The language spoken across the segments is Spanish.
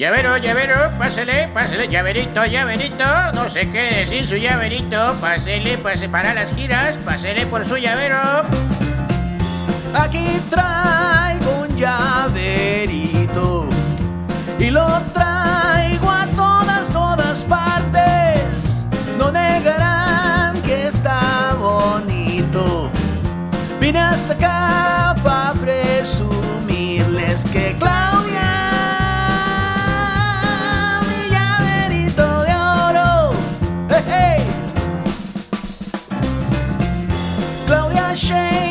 Llavero, llavero, pásele, pásele, llaverito, llaverito, no se quede sin su llaverito, pásele, pase para las giras, pásele por su llavero. Aquí traigo un llaverito y lo traigo Claudia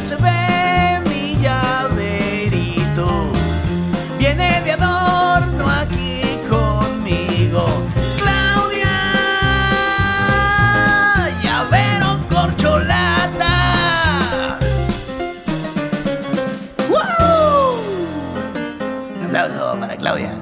se ve mi llaverito, viene de adorno aquí conmigo. Claudia, llavero corcholata. Un aplauso para Claudia.